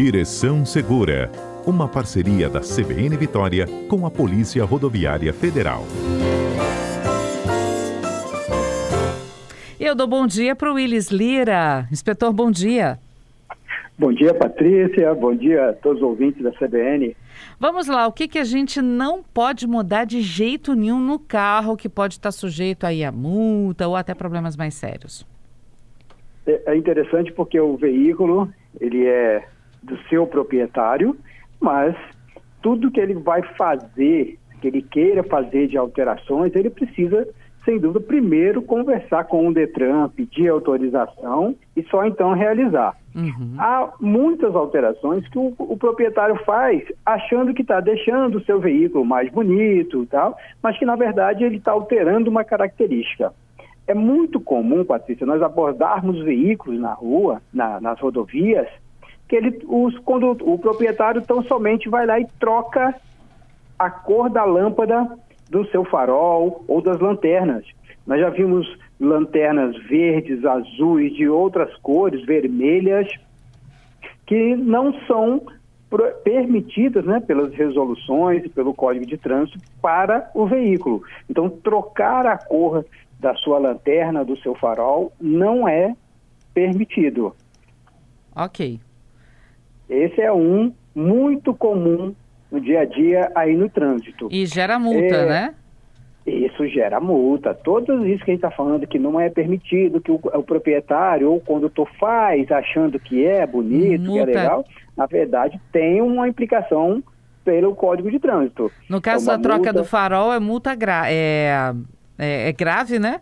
Direção Segura, uma parceria da CBN Vitória com a Polícia Rodoviária Federal. Eu dou bom dia para o Willis Lira. Inspetor, bom dia. Bom dia, Patrícia. Bom dia a todos os ouvintes da CBN. Vamos lá, o que, que a gente não pode mudar de jeito nenhum no carro que pode estar sujeito aí a multa ou até problemas mais sérios? É, é interessante porque o veículo, ele é do seu proprietário, mas tudo que ele vai fazer, que ele queira fazer de alterações, ele precisa, sem dúvida, primeiro conversar com o Detran, pedir autorização e só então realizar. Uhum. Há muitas alterações que o, o proprietário faz achando que está deixando o seu veículo mais bonito tal, mas que na verdade ele está alterando uma característica. É muito comum, Patrícia, nós abordarmos veículos na rua, na, nas rodovias, que ele, os, quando o proprietário tão somente vai lá e troca a cor da lâmpada do seu farol ou das lanternas. Nós já vimos lanternas verdes, azuis, de outras cores, vermelhas, que não são permitidas né, pelas resoluções e pelo Código de Trânsito para o veículo. Então, trocar a cor da sua lanterna, do seu farol, não é permitido. Ok. Esse é um muito comum no dia a dia aí no trânsito. E gera multa, é, né? Isso gera multa. Tudo isso que a gente está falando que não é permitido, que o, o, proprietário ou o condutor faz achando que é bonito, multa. que é legal, na verdade tem uma implicação pelo Código de Trânsito. No caso é da troca multa... do farol, é multa gra é, é, é grave, né?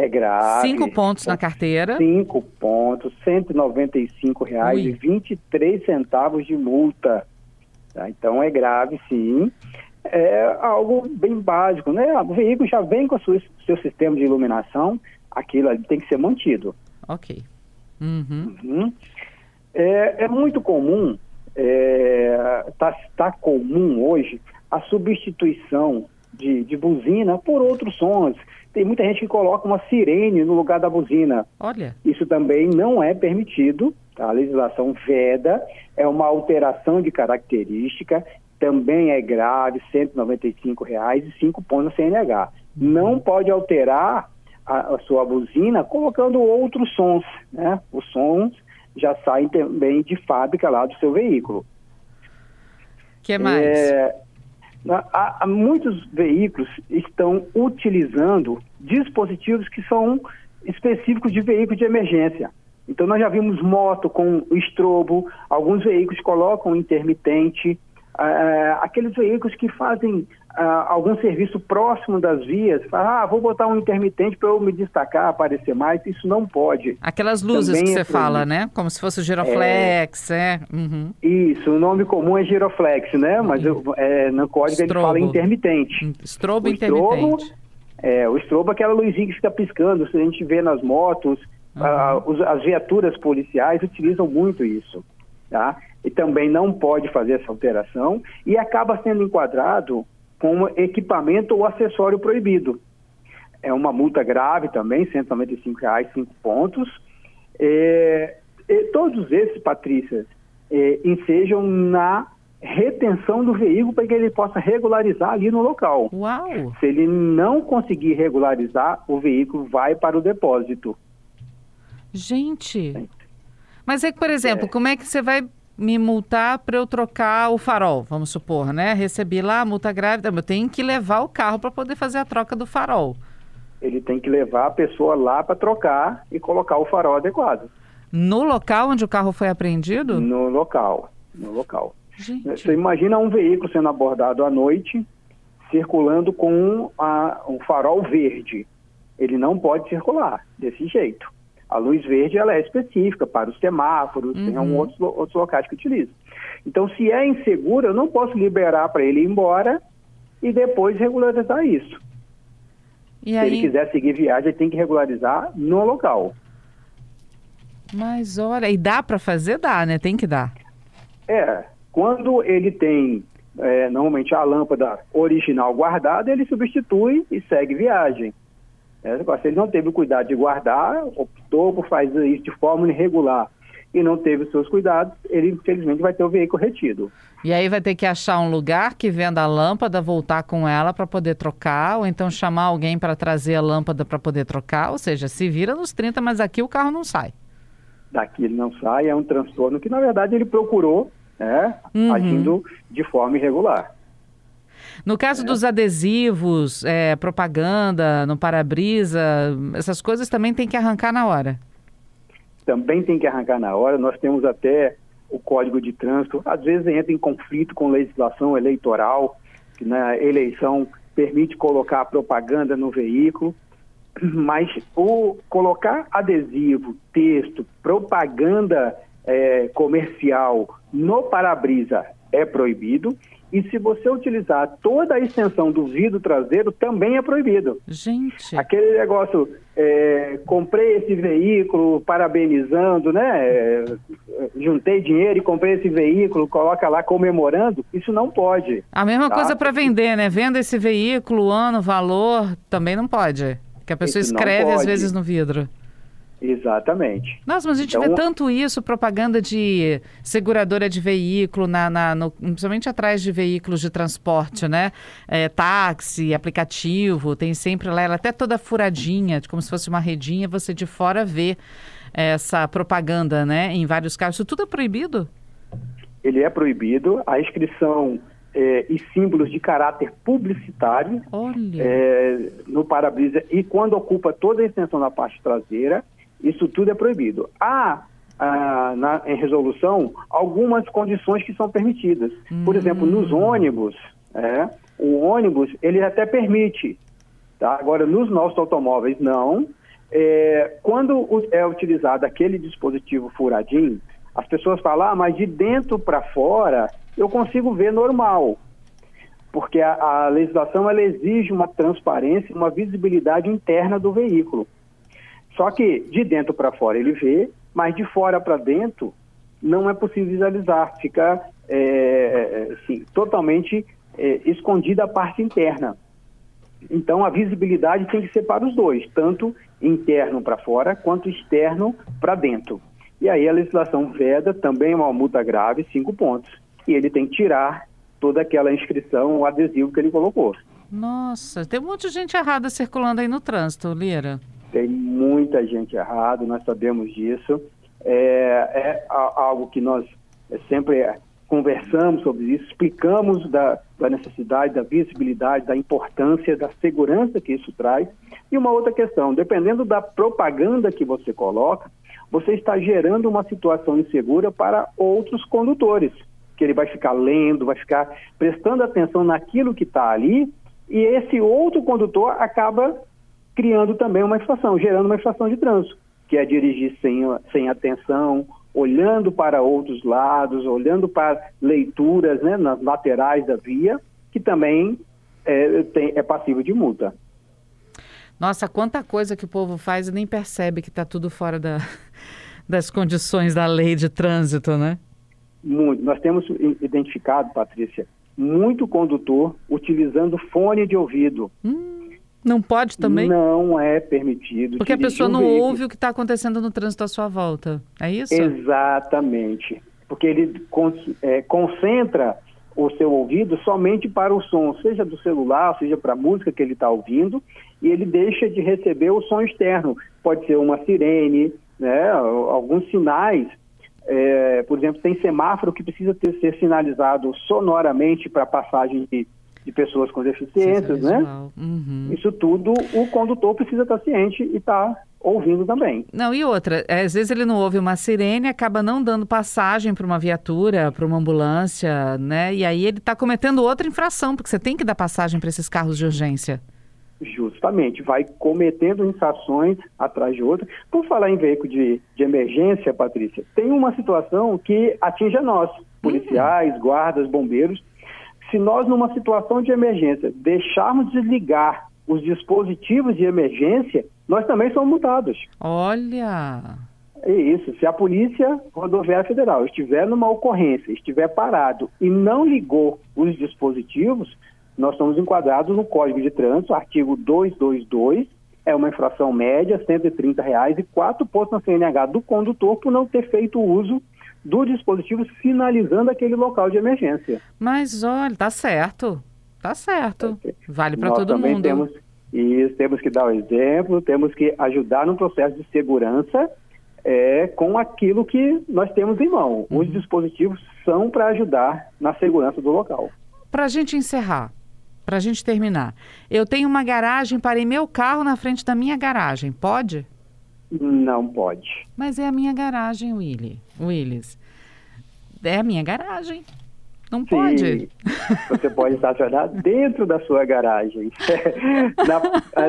É grave. Cinco pontos na carteira. Cinco pontos, R$ 195,23 centavos de multa. Tá? Então é grave, sim. É algo bem básico, né? O veículo já vem com o seu, seu sistema de iluminação, aquilo ali tem que ser mantido. Ok. Uhum. Uhum. É, é, muito comum, está é, tá, tá comum hoje, a substituição de, de buzina por outros sons. Tem muita gente que coloca uma sirene no lugar da buzina. Olha. Isso também não é permitido. Tá? A legislação veda, é uma alteração de característica, também é grave, 195,00 reais e 5 pontos na CNH. Não pode alterar a, a, sua buzina colocando outros sons, né? Os sons já saem também de fábrica lá do seu veículo. que mais? É, Há, há muitos veículos estão utilizando dispositivos que são específicos de veículo de emergência. Então nós já vimos moto com estrobo, alguns veículos colocam intermitente, uh, aqueles veículos que fazem uh, algum serviço próximo das vias, ah, vou botar um intermitente para eu me destacar, aparecer mais, isso não pode. Aquelas luzes Também que você é fala, né? Como se fosse o giroflex, é. é. Uhum. Isso, o nome comum é giroflex, né? Mas uhum. é, no código Strobo. ele fala intermitente. Strobo o intermitente. Strobo, é, o estrobo é aquela luzinha que fica piscando, se a gente vê nas motos, uhum. ah, os, as viaturas policiais utilizam muito isso, tá? E também não pode fazer essa alteração e acaba sendo enquadrado como equipamento ou acessório proibido. É uma multa grave também, R$ 195,00, 5 pontos. É, todos esses, Patrícia, é, ensejam na retenção do veículo para que ele possa regularizar ali no local. Uau! Se ele não conseguir regularizar, o veículo vai para o depósito. Gente! Mas é que, por exemplo, é. como é que você vai me multar para eu trocar o farol, vamos supor, né? Recebi lá a multa grávida, eu tenho que levar o carro para poder fazer a troca do farol. Ele tem que levar a pessoa lá para trocar e colocar o farol adequado. No local onde o carro foi apreendido? No local, no local. Gente. Você imagina um veículo sendo abordado à noite, circulando com a, um farol verde. Ele não pode circular desse jeito. A luz verde ela é específica para os semáforos, uhum. tem um outros, outros locais que utilizam. Então, se é inseguro, eu não posso liberar para ele ir embora e depois regularizar isso. E se aí... ele quiser seguir viagem, ele tem que regularizar no local. Mas olha, e dá para fazer? Dá, né? Tem que dar. É, quando ele tem é, normalmente a lâmpada original guardada, ele substitui e segue viagem. É, se ele não teve o cuidado de guardar, optou por fazer isso de forma irregular e não teve os seus cuidados, ele infelizmente vai ter o veículo retido. E aí vai ter que achar um lugar que venda a lâmpada, voltar com ela para poder trocar, ou então chamar alguém para trazer a lâmpada para poder trocar, ou seja, se vira nos 30, mas aqui o carro não sai. Daqui ele não sai, é um transtorno que na verdade ele procurou, né, uhum. agindo de forma irregular. No caso é. dos adesivos, é, propaganda no para-brisa, essas coisas também tem que arrancar na hora. Também tem que arrancar na hora. Nós temos até o Código de Trânsito, às vezes entra em conflito com legislação eleitoral, que na eleição permite colocar propaganda no veículo, mas o colocar adesivo, texto, propaganda é, comercial no para-brisa é proibido e se você utilizar toda a extensão do vidro traseiro, também é proibido. Gente. Aquele negócio, é, comprei esse veículo parabenizando, né? É, juntei dinheiro e comprei esse veículo, coloca lá comemorando, isso não pode. A mesma tá? coisa para vender, né? Venda esse veículo, ano, valor, também não pode. Que a pessoa isso escreve às vezes no vidro. Exatamente. Nossa, mas a gente então, vê tanto isso, propaganda de seguradora de veículo, na, na no, principalmente atrás de veículos de transporte, né? É, táxi, aplicativo, tem sempre lá, ela até toda furadinha, como se fosse uma redinha, você de fora vê essa propaganda, né? Em vários casos. Isso tudo é proibido? Ele é proibido. A inscrição é, e símbolos de caráter publicitário é, no para-brisa e quando ocupa toda a extensão da parte traseira isso tudo é proibido. Há, ah, na, em resolução, algumas condições que são permitidas. Por exemplo, nos hum. ônibus, é, o ônibus, ele até permite. Tá? Agora, nos nossos automóveis, não. É, quando é utilizado aquele dispositivo furadinho, as pessoas falam, ah, mas de dentro para fora eu consigo ver normal. Porque a, a legislação ela exige uma transparência, uma visibilidade interna do veículo. Só que de dentro para fora ele vê, mas de fora para dentro não é possível visualizar, fica é, assim, totalmente é, escondida a parte interna. Então a visibilidade tem que ser para os dois, tanto interno para fora quanto externo para dentro. E aí a legislação veda também uma multa grave, cinco pontos. E ele tem que tirar toda aquela inscrição, o adesivo que ele colocou. Nossa, tem um monte de gente errada circulando aí no trânsito, Lira. Tem muita gente errada, nós sabemos disso. É, é algo que nós sempre conversamos sobre isso, explicamos da, da, necessidade, da visibilidade, da importância, da segurança que isso traz. E uma outra questão, dependendo da propaganda que você coloca, você está gerando uma situação insegura para outros condutores, que ele vai ficar lendo, vai ficar prestando atenção naquilo que está ali, e esse outro condutor acaba criando também uma inflação, gerando uma inflação de trânsito, que é dirigir sem, sem atenção, olhando para outros lados, olhando para leituras né, nas laterais da via, que também é, tem, é passível de multa. Nossa, quanta coisa que o povo faz e nem percebe que está tudo fora da, das condições da lei de trânsito, né? Muito. Nós temos identificado, Patrícia, muito condutor utilizando fone de ouvido. Hum não pode também? Não é permitido. Porque a pessoa não um ouve o que está acontecendo no trânsito à sua volta. É isso? Exatamente. Porque ele é, concentra o seu ouvido somente para o som, seja do celular, seja para a música que ele está ouvindo, e ele deixa de receber o som externo. Pode ser uma sirene, né, alguns sinais. É, por exemplo, tem semáforo que precisa ter, ser sinalizado sonoramente para passagem de de pessoas com deficiências, né? Uhum. Isso tudo o condutor precisa estar ciente e estar ouvindo também. Não, e outra, é, às vezes ele não ouve uma sirene, acaba não dando passagem para uma viatura, para uma ambulância, né? E aí ele está cometendo outra infração, porque você tem que dar passagem para esses carros de urgência. Justamente, vai cometendo infrações atrás de outra. Por falar em veículo de, de emergência, Patrícia, tem uma situação que atinge a nós, policiais, uhum. guardas, bombeiros, se nós, numa situação de emergência, deixarmos desligar os dispositivos de emergência, nós também somos multados. Olha! É isso. Se a Polícia Rodoviária Federal estiver numa ocorrência, estiver parado e não ligou os dispositivos, nós somos enquadrados no Código de Trânsito, artigo 222, é uma infração média, 130 reais, e quatro pontos na CNH do condutor por não ter feito uso do dispositivo sinalizando aquele local de emergência. Mas olha, tá certo. Tá certo. Vale para todo também mundo. Temos, e temos que dar o exemplo, temos que ajudar no processo de segurança é, com aquilo que nós temos em mão. Uhum. Os dispositivos são para ajudar na segurança do local. Para a gente encerrar, para a gente terminar, eu tenho uma garagem, parei meu carro na frente da minha garagem, pode? Não pode. Mas é a minha garagem, Willy. Willis. É a minha garagem. Não Sim, pode. Você pode estacionar dentro da sua garagem. na,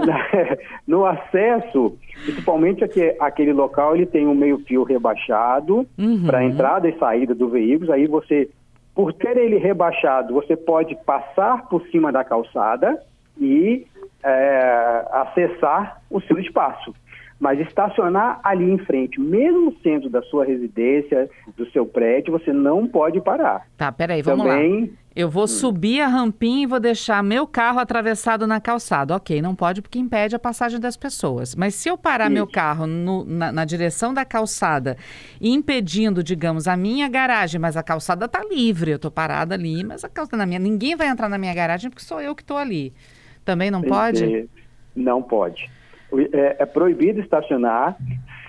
na, no acesso, principalmente aqui, aquele local, ele tem um meio-fio rebaixado uhum. para entrada e saída do veículo. Aí você, por ter ele rebaixado, você pode passar por cima da calçada e é, acessar o seu espaço. Mas estacionar ali em frente, mesmo sendo da sua residência, do seu prédio, você não pode parar. Tá, peraí, vamos Também... lá. Eu vou hum. subir a rampinha e vou deixar meu carro atravessado na calçada. Ok, não pode porque impede a passagem das pessoas. Mas se eu parar Isso. meu carro no, na, na, direção da calçada, impedindo, digamos, a minha garagem, mas a calçada está livre, eu estou parada ali, mas a calçada na minha. Ninguém vai entrar na minha garagem porque sou eu que estou ali. Também não pode? Não pode é, é proibido estacionar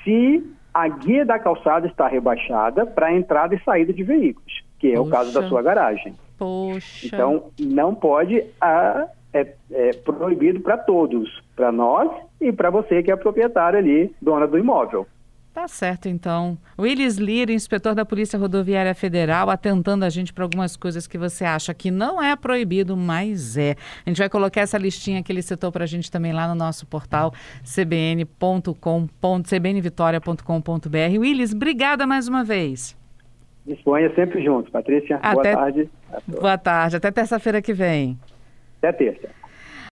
se a guia da calçada está rebaixada para entrada e saída de veículos, que é Poxa. o caso da sua garagem. Poxa. Então, não pode, a, é, é proibido para todos, para nós e para você que é proprietário ali, dona do imóvel. Tá certo, então. Willis Lira, inspetor da Polícia Rodoviária Federal, atentando a gente para algumas coisas que você acha que não é proibido, mas é. A gente vai colocar essa listinha que ele citou para a gente também lá no nosso portal cbn.com, cbnvitoria.com.br. Willis, obrigada mais uma vez. Disponha sempre juntos. Patrícia, Até... boa tarde. Boa tarde. Até terça-feira que vem. Até terça.